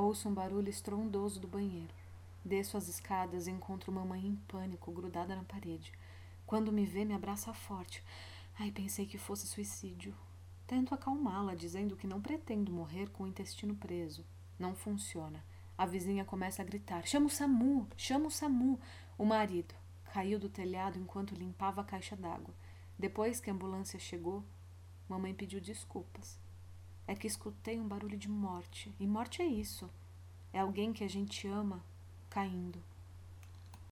Ouço um barulho estrondoso do banheiro. Desço as escadas e encontro mamãe em pânico, grudada na parede. Quando me vê, me abraça forte. Ai, pensei que fosse suicídio. Tento acalmá-la, dizendo que não pretendo morrer com o intestino preso. Não funciona. A vizinha começa a gritar: Chama o Samu! Chama o Samu! O marido caiu do telhado enquanto limpava a caixa d'água. Depois que a ambulância chegou, mamãe pediu desculpas. É que escutei um barulho de morte. E morte é isso. É alguém que a gente ama caindo.